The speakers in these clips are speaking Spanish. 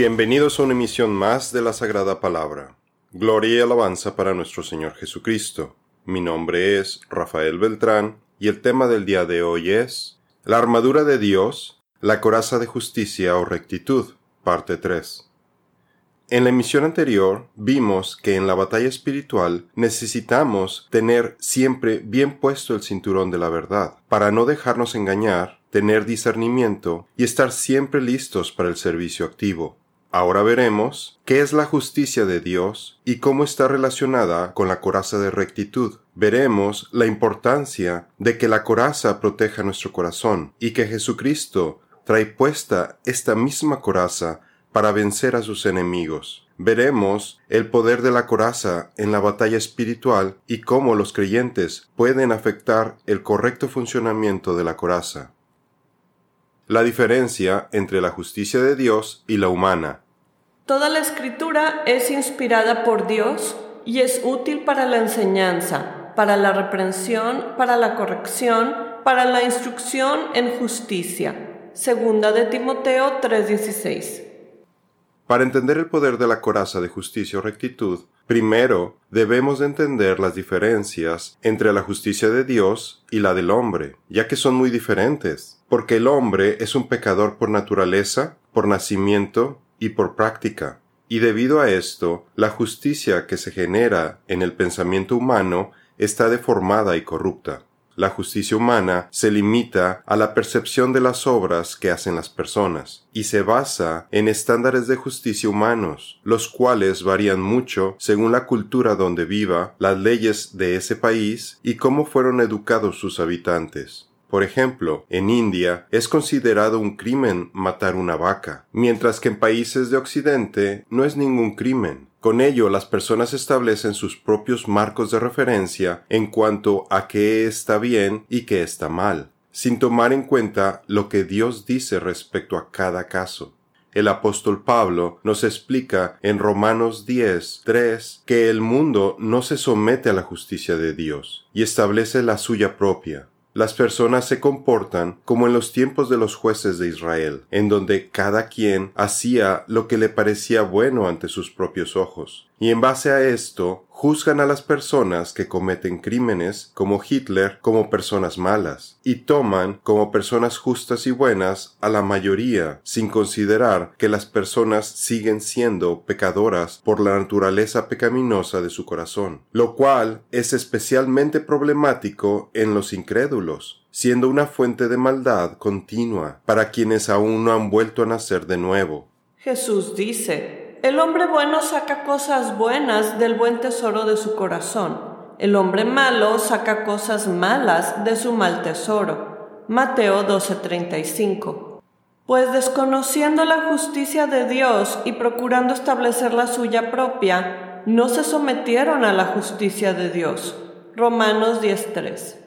Bienvenidos a una emisión más de la Sagrada Palabra. Gloria y alabanza para nuestro Señor Jesucristo. Mi nombre es Rafael Beltrán y el tema del día de hoy es La armadura de Dios, la coraza de justicia o rectitud, parte 3. En la emisión anterior vimos que en la batalla espiritual necesitamos tener siempre bien puesto el cinturón de la verdad, para no dejarnos engañar, tener discernimiento y estar siempre listos para el servicio activo. Ahora veremos qué es la justicia de Dios y cómo está relacionada con la coraza de rectitud. Veremos la importancia de que la coraza proteja nuestro corazón y que Jesucristo trae puesta esta misma coraza para vencer a sus enemigos. Veremos el poder de la coraza en la batalla espiritual y cómo los creyentes pueden afectar el correcto funcionamiento de la coraza. La diferencia entre la justicia de Dios y la humana. Toda la escritura es inspirada por Dios y es útil para la enseñanza, para la reprensión, para la corrección, para la instrucción en justicia. Segunda de Timoteo 3:16. Para entender el poder de la coraza de justicia o rectitud, primero debemos de entender las diferencias entre la justicia de Dios y la del hombre, ya que son muy diferentes, porque el hombre es un pecador por naturaleza, por nacimiento y por práctica. Y debido a esto, la justicia que se genera en el pensamiento humano está deformada y corrupta. La justicia humana se limita a la percepción de las obras que hacen las personas y se basa en estándares de justicia humanos, los cuales varían mucho según la cultura donde viva, las leyes de ese país y cómo fueron educados sus habitantes. Por ejemplo, en India es considerado un crimen matar una vaca, mientras que en países de Occidente no es ningún crimen. Con ello, las personas establecen sus propios marcos de referencia en cuanto a qué está bien y qué está mal, sin tomar en cuenta lo que Dios dice respecto a cada caso. El apóstol Pablo nos explica en Romanos 10, 3 que el mundo no se somete a la justicia de Dios y establece la suya propia. Las personas se comportan como en los tiempos de los jueces de Israel, en donde cada quien hacía lo que le parecía bueno ante sus propios ojos. Y en base a esto, juzgan a las personas que cometen crímenes como Hitler como personas malas y toman como personas justas y buenas a la mayoría sin considerar que las personas siguen siendo pecadoras por la naturaleza pecaminosa de su corazón, lo cual es especialmente problemático en los incrédulos siendo una fuente de maldad continua para quienes aún no han vuelto a nacer de nuevo. Jesús dice, el hombre bueno saca cosas buenas del buen tesoro de su corazón. El hombre malo saca cosas malas de su mal tesoro. Mateo 12:35. Pues desconociendo la justicia de Dios y procurando establecer la suya propia, no se sometieron a la justicia de Dios. Romanos 10:3.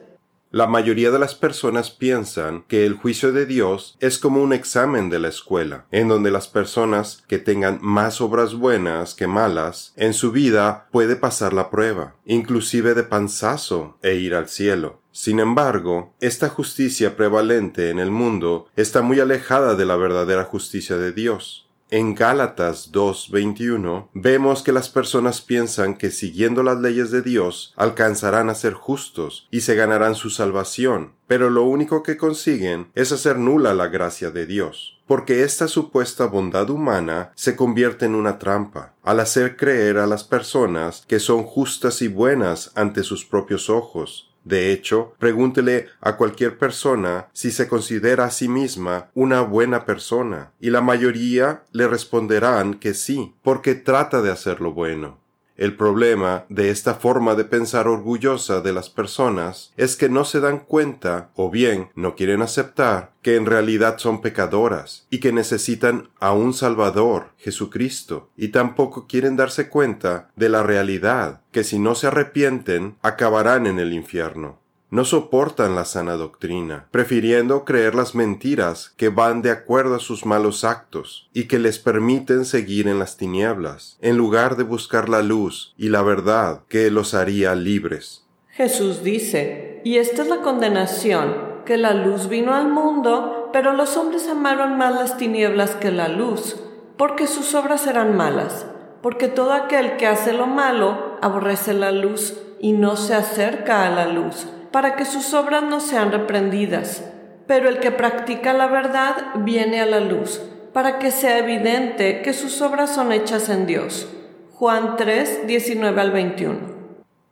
La mayoría de las personas piensan que el juicio de Dios es como un examen de la escuela, en donde las personas que tengan más obras buenas que malas en su vida puede pasar la prueba, inclusive de panzazo e ir al cielo. Sin embargo, esta justicia prevalente en el mundo está muy alejada de la verdadera justicia de Dios. En Gálatas 2.21 vemos que las personas piensan que siguiendo las leyes de Dios alcanzarán a ser justos y se ganarán su salvación, pero lo único que consiguen es hacer nula la gracia de Dios, porque esta supuesta bondad humana se convierte en una trampa, al hacer creer a las personas que son justas y buenas ante sus propios ojos, de hecho, pregúntele a cualquier persona si se considera a sí misma una buena persona, y la mayoría le responderán que sí, porque trata de hacer lo bueno. El problema de esta forma de pensar orgullosa de las personas es que no se dan cuenta o bien no quieren aceptar que en realidad son pecadoras y que necesitan a un Salvador, Jesucristo, y tampoco quieren darse cuenta de la realidad que si no se arrepienten acabarán en el infierno no soportan la sana doctrina, prefiriendo creer las mentiras que van de acuerdo a sus malos actos y que les permiten seguir en las tinieblas, en lugar de buscar la luz y la verdad que los haría libres. Jesús dice, y esta es la condenación, que la luz vino al mundo, pero los hombres amaron más las tinieblas que la luz, porque sus obras serán malas, porque todo aquel que hace lo malo aborrece la luz y no se acerca a la luz, para que sus obras no sean reprendidas. Pero el que practica la verdad viene a la luz, para que sea evidente que sus obras son hechas en Dios. Juan 3, 19 al 21.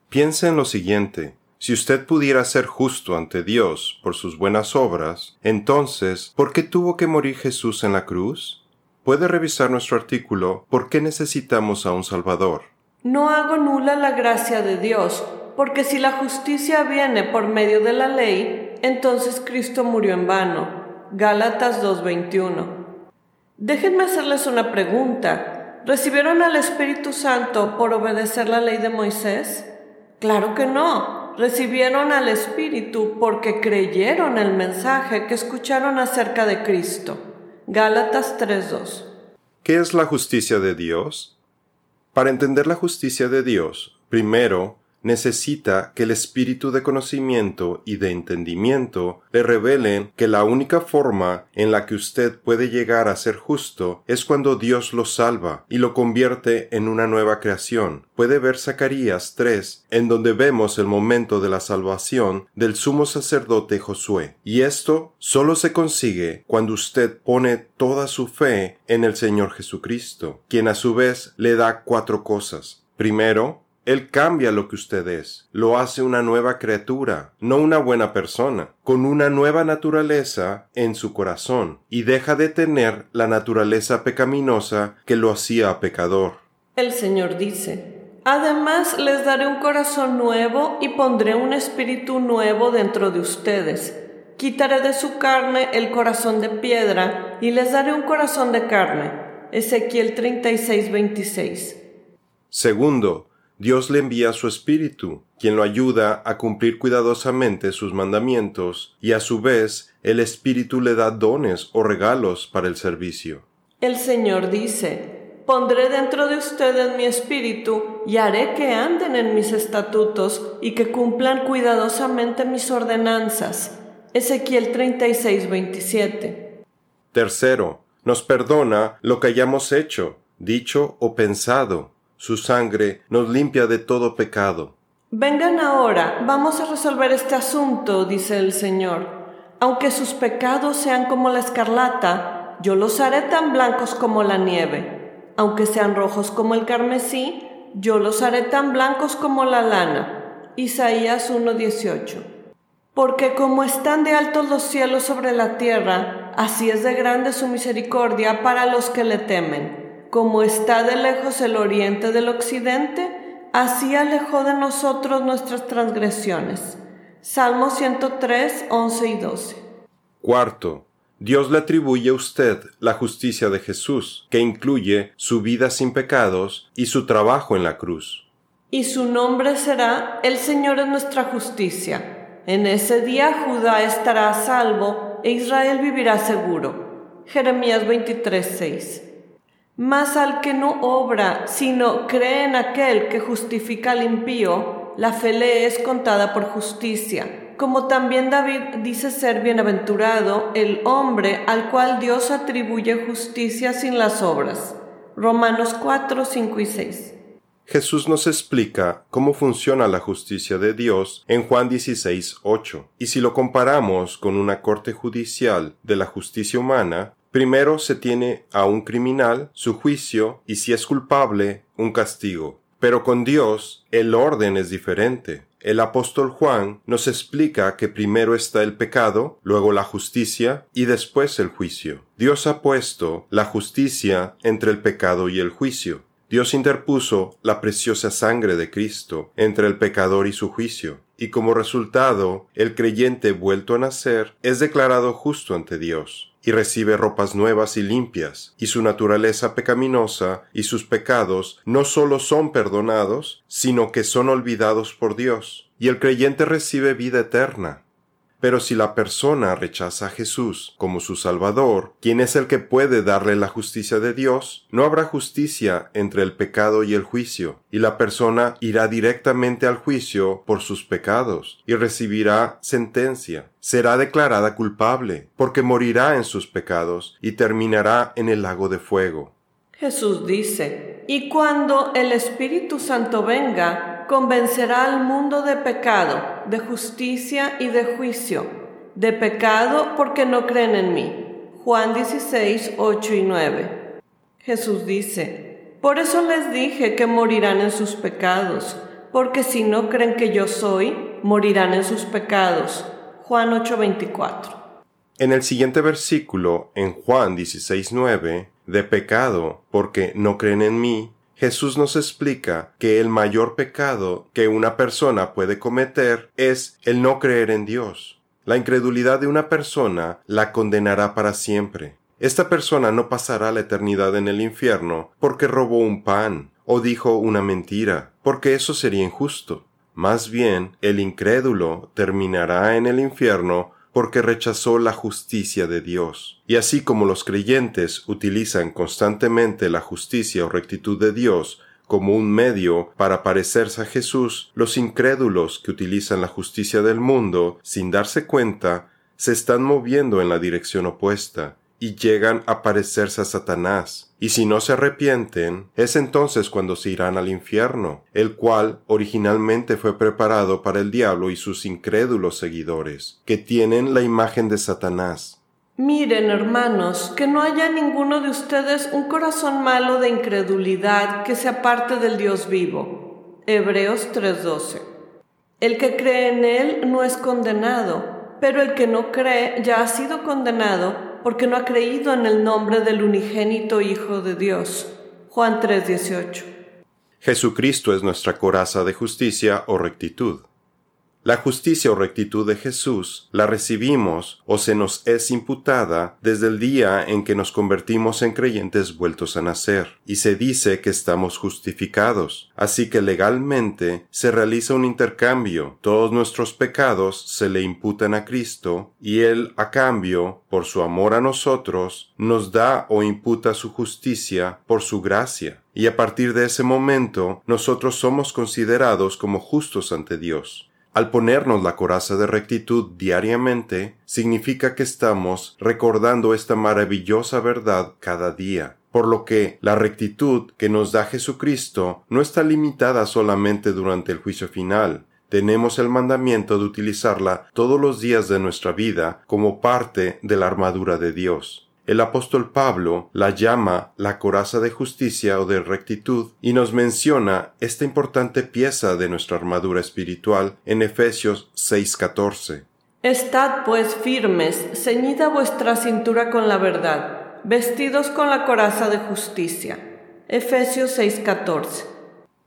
Piense en lo siguiente. Si usted pudiera ser justo ante Dios por sus buenas obras, entonces, ¿por qué tuvo que morir Jesús en la cruz? Puede revisar nuestro artículo ¿Por qué necesitamos a un Salvador? No hago nula la gracia de Dios, porque si la justicia viene por medio de la ley, entonces Cristo murió en vano. Gálatas 2:21. Déjenme hacerles una pregunta. ¿Recibieron al Espíritu Santo por obedecer la ley de Moisés? Claro que no. Recibieron al Espíritu porque creyeron el mensaje que escucharon acerca de Cristo. Gálatas 3:2. ¿Qué es la justicia de Dios? Para entender la justicia de Dios, primero necesita que el espíritu de conocimiento y de entendimiento le revelen que la única forma en la que usted puede llegar a ser justo es cuando Dios lo salva y lo convierte en una nueva creación. Puede ver Zacarías 3, en donde vemos el momento de la salvación del sumo sacerdote Josué. Y esto solo se consigue cuando usted pone toda su fe en el Señor Jesucristo, quien a su vez le da cuatro cosas. Primero, él cambia lo que usted es, lo hace una nueva criatura, no una buena persona, con una nueva naturaleza en su corazón, y deja de tener la naturaleza pecaminosa que lo hacía pecador. El Señor dice, Además les daré un corazón nuevo y pondré un espíritu nuevo dentro de ustedes. Quitaré de su carne el corazón de piedra y les daré un corazón de carne. Ezequiel 36, 26. Segundo, Dios le envía su Espíritu, quien lo ayuda a cumplir cuidadosamente sus mandamientos, y a su vez el Espíritu le da dones o regalos para el servicio. El Señor dice, Pondré dentro de ustedes mi espíritu y haré que anden en mis estatutos y que cumplan cuidadosamente mis ordenanzas. Ezequiel 36, 27. Tercero, nos perdona lo que hayamos hecho, dicho o pensado, su sangre nos limpia de todo pecado. Vengan ahora, vamos a resolver este asunto, dice el Señor. Aunque sus pecados sean como la escarlata, yo los haré tan blancos como la nieve. Aunque sean rojos como el carmesí, yo los haré tan blancos como la lana. Isaías 1:18. Porque como están de altos los cielos sobre la tierra, así es de grande su misericordia para los que le temen como está de lejos el oriente del occidente, así alejó de nosotros nuestras transgresiones. Salmo 103, 11 y 12. Cuarto, Dios le atribuye a usted la justicia de Jesús, que incluye su vida sin pecados y su trabajo en la cruz. Y su nombre será El Señor es nuestra justicia. En ese día Judá estará a salvo e Israel vivirá seguro. Jeremías 23, 6. Mas al que no obra, sino cree en aquel que justifica al impío, la fe le es contada por justicia. Como también David dice ser bienaventurado el hombre al cual Dios atribuye justicia sin las obras. Romanos 4, 5 y 6. Jesús nos explica cómo funciona la justicia de Dios en Juan 16, 8. Y si lo comparamos con una corte judicial de la justicia humana, Primero se tiene a un criminal, su juicio, y si es culpable, un castigo. Pero con Dios el orden es diferente. El apóstol Juan nos explica que primero está el pecado, luego la justicia y después el juicio. Dios ha puesto la justicia entre el pecado y el juicio. Dios interpuso la preciosa sangre de Cristo entre el pecador y su juicio, y como resultado, el creyente vuelto a nacer es declarado justo ante Dios y recibe ropas nuevas y limpias, y su naturaleza pecaminosa y sus pecados no sólo son perdonados, sino que son olvidados por Dios, y el creyente recibe vida eterna. Pero si la persona rechaza a Jesús como su Salvador, quien es el que puede darle la justicia de Dios, no habrá justicia entre el pecado y el juicio, y la persona irá directamente al juicio por sus pecados, y recibirá sentencia. Será declarada culpable, porque morirá en sus pecados, y terminará en el lago de fuego. Jesús dice, y cuando el Espíritu Santo venga, convencerá al mundo de pecado, de justicia y de juicio. De pecado porque no creen en mí. Juan 16, 8 y 9. Jesús dice, por eso les dije que morirán en sus pecados, porque si no creen que yo soy, morirán en sus pecados. Juan 8:24. En el siguiente versículo, en Juan 16:9, de pecado, porque no creen en mí, Jesús nos explica que el mayor pecado que una persona puede cometer es el no creer en Dios. La incredulidad de una persona la condenará para siempre. Esta persona no pasará la eternidad en el infierno porque robó un pan o dijo una mentira, porque eso sería injusto. Más bien, el incrédulo terminará en el infierno porque rechazó la justicia de Dios. Y así como los creyentes utilizan constantemente la justicia o rectitud de Dios como un medio para parecerse a Jesús, los incrédulos que utilizan la justicia del mundo sin darse cuenta se están moviendo en la dirección opuesta y llegan a parecerse a Satanás. Y si no se arrepienten, es entonces cuando se irán al infierno, el cual originalmente fue preparado para el diablo y sus incrédulos seguidores, que tienen la imagen de Satanás. Miren, hermanos, que no haya ninguno de ustedes un corazón malo de incredulidad que se aparte del Dios vivo. Hebreos 3:12. El que cree en Él no es condenado, pero el que no cree ya ha sido condenado porque no ha creído en el nombre del unigénito Hijo de Dios. Juan 3:18. Jesucristo es nuestra coraza de justicia o rectitud. La justicia o rectitud de Jesús la recibimos o se nos es imputada desde el día en que nos convertimos en creyentes vueltos a nacer, y se dice que estamos justificados. Así que legalmente se realiza un intercambio, todos nuestros pecados se le imputan a Cristo, y Él a cambio, por su amor a nosotros, nos da o imputa su justicia por su gracia. Y a partir de ese momento nosotros somos considerados como justos ante Dios. Al ponernos la coraza de rectitud diariamente, significa que estamos recordando esta maravillosa verdad cada día. Por lo que la rectitud que nos da Jesucristo no está limitada solamente durante el juicio final, tenemos el mandamiento de utilizarla todos los días de nuestra vida como parte de la armadura de Dios. El apóstol Pablo la llama la coraza de justicia o de rectitud y nos menciona esta importante pieza de nuestra armadura espiritual en Efesios 6:14. Estad pues firmes, ceñida vuestra cintura con la verdad, vestidos con la coraza de justicia. Efesios 6:14.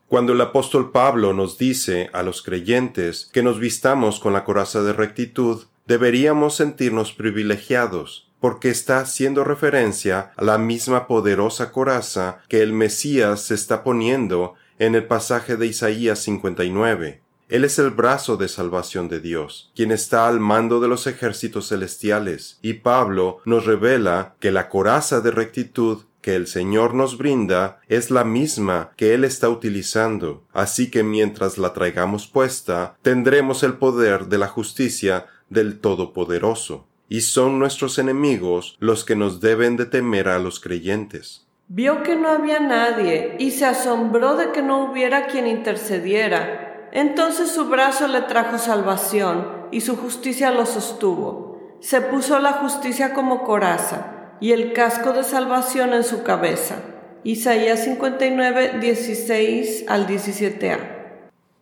Cuando el apóstol Pablo nos dice a los creyentes que nos vistamos con la coraza de rectitud, deberíamos sentirnos privilegiados, porque está haciendo referencia a la misma poderosa coraza que el Mesías se está poniendo en el pasaje de Isaías 59. Él es el brazo de salvación de Dios, quien está al mando de los ejércitos celestiales, y Pablo nos revela que la coraza de rectitud que el Señor nos brinda es la misma que Él está utilizando, así que mientras la traigamos puesta, tendremos el poder de la justicia del Todopoderoso y son nuestros enemigos los que nos deben de temer a los creyentes. Vio que no había nadie y se asombró de que no hubiera quien intercediera. Entonces su brazo le trajo salvación y su justicia lo sostuvo. Se puso la justicia como coraza y el casco de salvación en su cabeza. Isaías 59, 16 al 17a.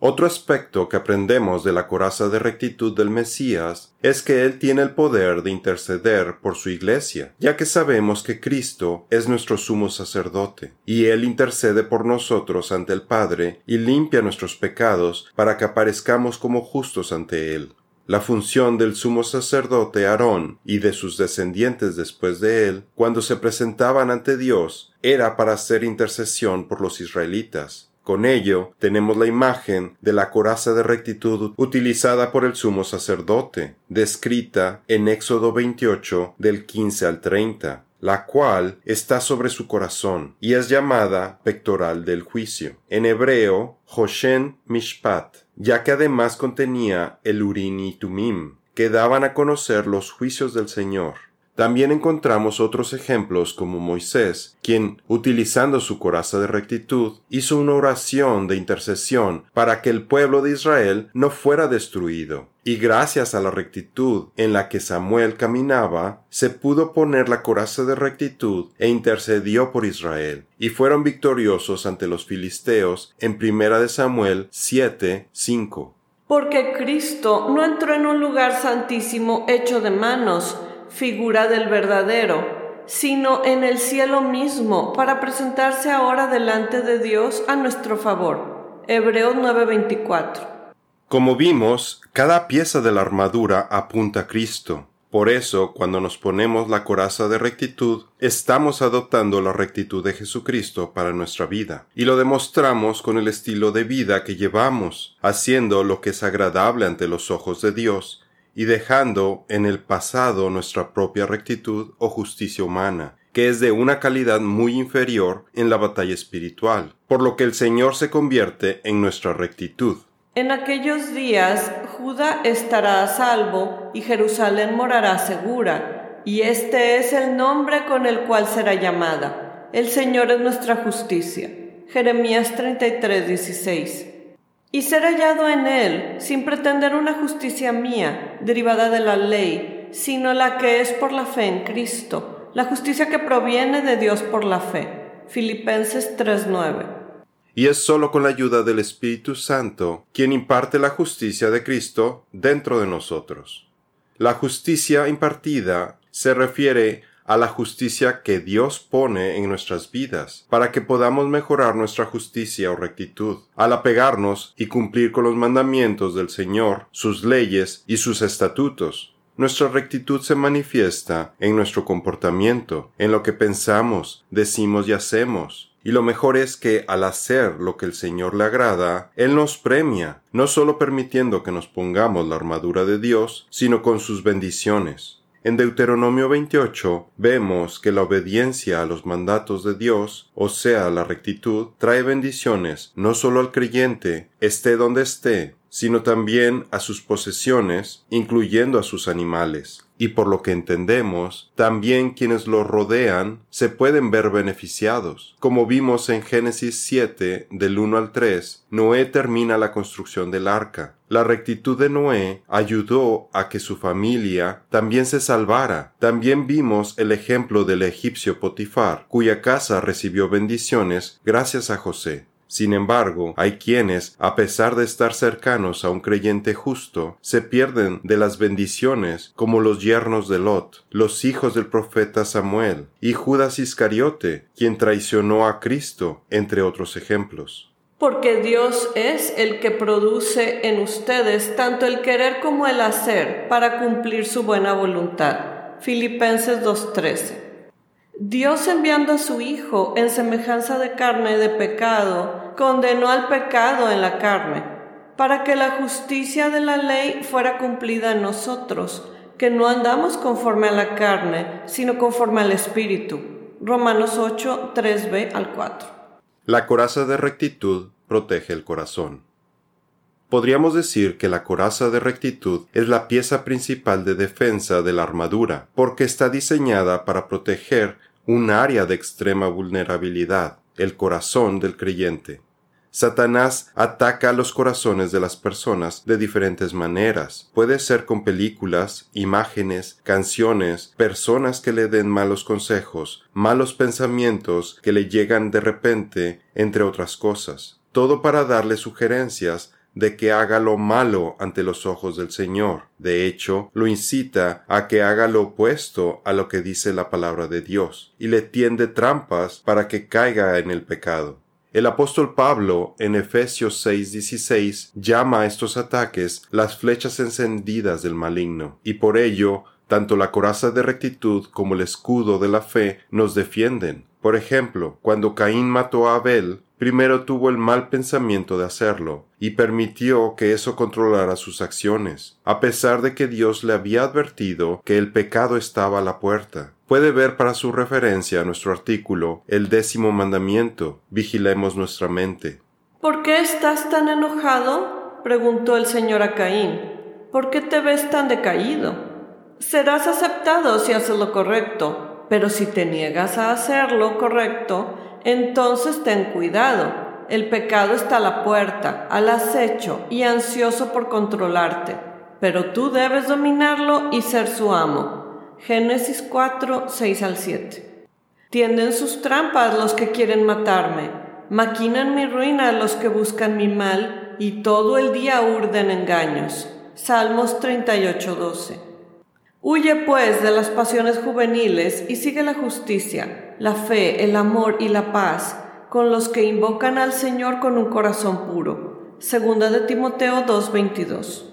Otro aspecto que aprendemos de la coraza de rectitud del Mesías es que Él tiene el poder de interceder por su iglesia, ya que sabemos que Cristo es nuestro sumo sacerdote, y Él intercede por nosotros ante el Padre y limpia nuestros pecados para que aparezcamos como justos ante Él. La función del sumo sacerdote Aarón y de sus descendientes después de él, cuando se presentaban ante Dios, era para hacer intercesión por los israelitas, con ello tenemos la imagen de la coraza de rectitud utilizada por el sumo sacerdote, descrita en Éxodo 28 del 15 al 30, la cual está sobre su corazón y es llamada pectoral del juicio. En hebreo, Hoshen Mishpat, ya que además contenía el Urin y Tumim, que daban a conocer los juicios del Señor. También encontramos otros ejemplos como Moisés, quien, utilizando su coraza de rectitud, hizo una oración de intercesión para que el pueblo de Israel no fuera destruido. Y gracias a la rectitud en la que Samuel caminaba, se pudo poner la coraza de rectitud e intercedió por Israel, y fueron victoriosos ante los filisteos en primera de Samuel 7, 5. Porque Cristo no entró en un lugar santísimo hecho de manos, figura del verdadero, sino en el cielo mismo, para presentarse ahora delante de Dios a nuestro favor. Hebreos 9:24. Como vimos, cada pieza de la armadura apunta a Cristo. Por eso, cuando nos ponemos la coraza de rectitud, estamos adoptando la rectitud de Jesucristo para nuestra vida, y lo demostramos con el estilo de vida que llevamos, haciendo lo que es agradable ante los ojos de Dios, y dejando en el pasado nuestra propia rectitud o justicia humana, que es de una calidad muy inferior en la batalla espiritual, por lo que el Señor se convierte en nuestra rectitud. En aquellos días Judá estará a salvo y Jerusalén morará segura, y este es el nombre con el cual será llamada. El Señor es nuestra justicia. Jeremías 33, 16. Y ser hallado en él, sin pretender una justicia mía, derivada de la ley, sino la que es por la fe en Cristo, la justicia que proviene de Dios por la fe. Filipenses 3:9 y es sólo con la ayuda del Espíritu Santo quien imparte la justicia de Cristo dentro de nosotros. La justicia impartida se refiere a la justicia que Dios pone en nuestras vidas, para que podamos mejorar nuestra justicia o rectitud, al apegarnos y cumplir con los mandamientos del Señor, sus leyes y sus estatutos. Nuestra rectitud se manifiesta en nuestro comportamiento, en lo que pensamos, decimos y hacemos, y lo mejor es que al hacer lo que el Señor le agrada, Él nos premia, no solo permitiendo que nos pongamos la armadura de Dios, sino con sus bendiciones. En Deuteronomio 28 vemos que la obediencia a los mandatos de Dios, o sea, la rectitud, trae bendiciones no solo al creyente, esté donde esté, sino también a sus posesiones, incluyendo a sus animales y por lo que entendemos, también quienes lo rodean se pueden ver beneficiados. Como vimos en Génesis 7 del 1 al 3, Noé termina la construcción del arca. La rectitud de Noé ayudó a que su familia también se salvara. También vimos el ejemplo del egipcio Potifar, cuya casa recibió bendiciones gracias a José. Sin embargo, hay quienes, a pesar de estar cercanos a un creyente justo, se pierden de las bendiciones como los yernos de Lot, los hijos del profeta Samuel, y Judas Iscariote, quien traicionó a Cristo, entre otros ejemplos. Porque Dios es el que produce en ustedes tanto el querer como el hacer para cumplir su buena voluntad. Filipenses 2.13 Dios enviando a su Hijo en semejanza de carne de pecado, condenó al pecado en la carne, para que la justicia de la ley fuera cumplida en nosotros, que no andamos conforme a la carne, sino conforme al Espíritu. Romanos 8, 3b al 4. La coraza de rectitud protege el corazón. Podríamos decir que la coraza de rectitud es la pieza principal de defensa de la armadura, porque está diseñada para proteger un área de extrema vulnerabilidad, el corazón del creyente. Satanás ataca los corazones de las personas de diferentes maneras. Puede ser con películas, imágenes, canciones, personas que le den malos consejos, malos pensamientos que le llegan de repente, entre otras cosas. Todo para darle sugerencias de que haga lo malo ante los ojos del Señor. De hecho, lo incita a que haga lo opuesto a lo que dice la palabra de Dios, y le tiende trampas para que caiga en el pecado. El apóstol Pablo en Efesios 6:16 llama a estos ataques las flechas encendidas del maligno, y por ello tanto la coraza de rectitud como el escudo de la fe nos defienden. Por ejemplo, cuando Caín mató a Abel, primero tuvo el mal pensamiento de hacerlo, y permitió que eso controlara sus acciones, a pesar de que Dios le había advertido que el pecado estaba a la puerta. Puede ver para su referencia a nuestro artículo el décimo mandamiento, vigilemos nuestra mente. ¿Por qué estás tan enojado? preguntó el Señor a Caín. ¿Por qué te ves tan decaído? Serás aceptado si haces lo correcto, pero si te niegas a hacer lo correcto, entonces ten cuidado. El pecado está a la puerta, al acecho y ansioso por controlarte, pero tú debes dominarlo y ser su amo. Génesis 4, 6 al 7. Tienden sus trampas los que quieren matarme, maquinan mi ruina los que buscan mi mal, y todo el día urden engaños. Salmos 38, 12. Huye pues de las pasiones juveniles y sigue la justicia, la fe, el amor y la paz con los que invocan al Señor con un corazón puro. Segunda de Timoteo 2:22.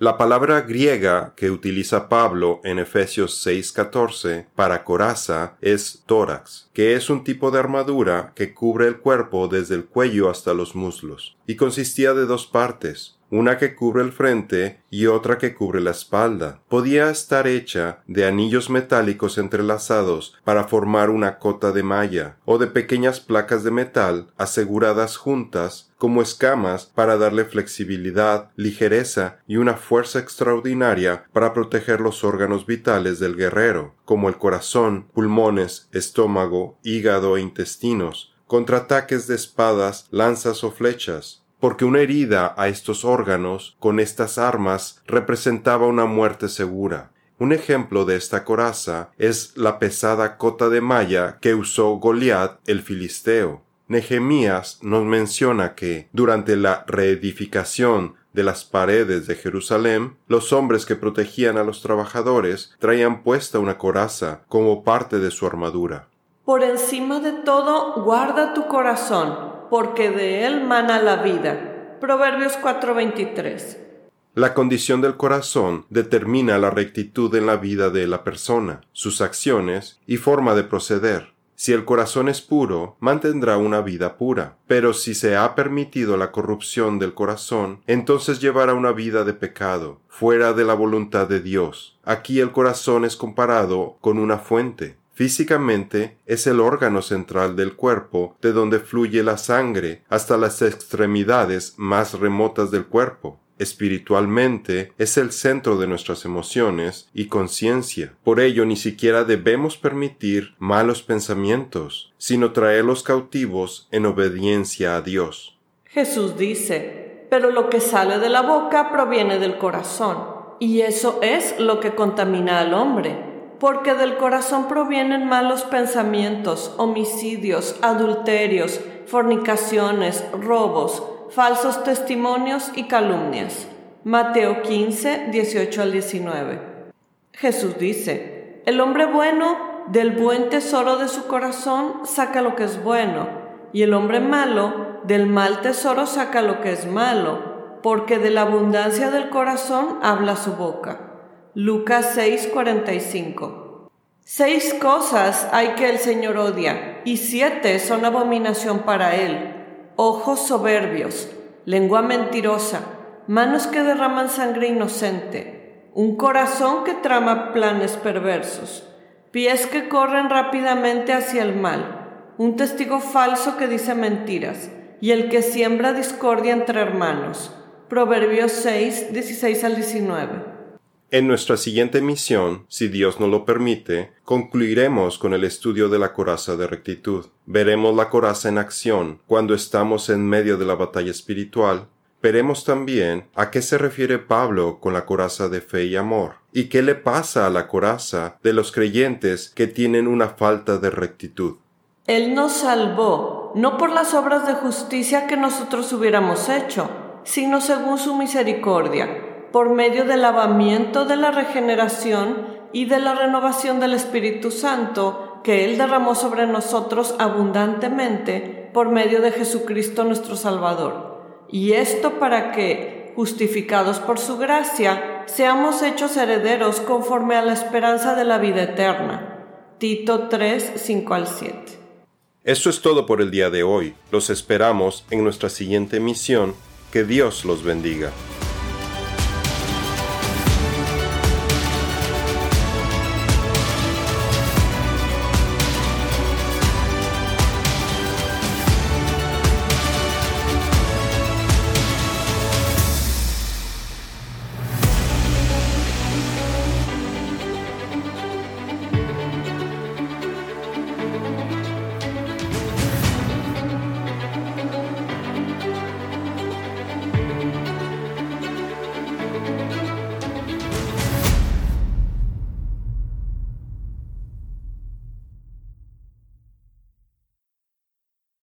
La palabra griega que utiliza Pablo en Efesios 6:14 para coraza es tórax, que es un tipo de armadura que cubre el cuerpo desde el cuello hasta los muslos, y consistía de dos partes, una que cubre el frente y otra que cubre la espalda. Podía estar hecha de anillos metálicos entrelazados para formar una cota de malla, o de pequeñas placas de metal aseguradas juntas como escamas para darle flexibilidad, ligereza y una fuerza extraordinaria para proteger los órganos vitales del guerrero, como el corazón, pulmones, estómago, hígado e intestinos, contra ataques de espadas, lanzas o flechas porque una herida a estos órganos con estas armas representaba una muerte segura. Un ejemplo de esta coraza es la pesada cota de malla que usó Goliat el filisteo. Nehemías nos menciona que, durante la reedificación de las paredes de Jerusalén, los hombres que protegían a los trabajadores traían puesta una coraza como parte de su armadura. Por encima de todo, guarda tu corazón porque de él mana la vida. Proverbios 4:23. La condición del corazón determina la rectitud en la vida de la persona, sus acciones y forma de proceder. Si el corazón es puro, mantendrá una vida pura, pero si se ha permitido la corrupción del corazón, entonces llevará una vida de pecado, fuera de la voluntad de Dios. Aquí el corazón es comparado con una fuente, Físicamente es el órgano central del cuerpo de donde fluye la sangre hasta las extremidades más remotas del cuerpo. Espiritualmente es el centro de nuestras emociones y conciencia. Por ello ni siquiera debemos permitir malos pensamientos, sino traerlos cautivos en obediencia a Dios. Jesús dice, pero lo que sale de la boca proviene del corazón, y eso es lo que contamina al hombre porque del corazón provienen malos pensamientos, homicidios, adulterios, fornicaciones, robos, falsos testimonios y calumnias. Mateo 15, 18 al 19. Jesús dice, el hombre bueno del buen tesoro de su corazón saca lo que es bueno, y el hombre malo del mal tesoro saca lo que es malo, porque de la abundancia del corazón habla su boca. Lucas 6:45 Seis cosas hay que el Señor odia, y siete son abominación para él. Ojos soberbios, lengua mentirosa, manos que derraman sangre inocente, un corazón que trama planes perversos, pies que corren rápidamente hacia el mal, un testigo falso que dice mentiras, y el que siembra discordia entre hermanos. Proverbios 6, 16 al 19. En nuestra siguiente misión, si Dios nos lo permite, concluiremos con el estudio de la coraza de rectitud. Veremos la coraza en acción cuando estamos en medio de la batalla espiritual. Veremos también a qué se refiere Pablo con la coraza de fe y amor, y qué le pasa a la coraza de los creyentes que tienen una falta de rectitud. Él nos salvó, no por las obras de justicia que nosotros hubiéramos hecho, sino según su misericordia por medio del lavamiento de la regeneración y de la renovación del Espíritu Santo que Él derramó sobre nosotros abundantemente por medio de Jesucristo nuestro Salvador. Y esto para que, justificados por su gracia, seamos hechos herederos conforme a la esperanza de la vida eterna. Tito 3, 5 al 7. Eso es todo por el día de hoy. Los esperamos en nuestra siguiente misión. Que Dios los bendiga.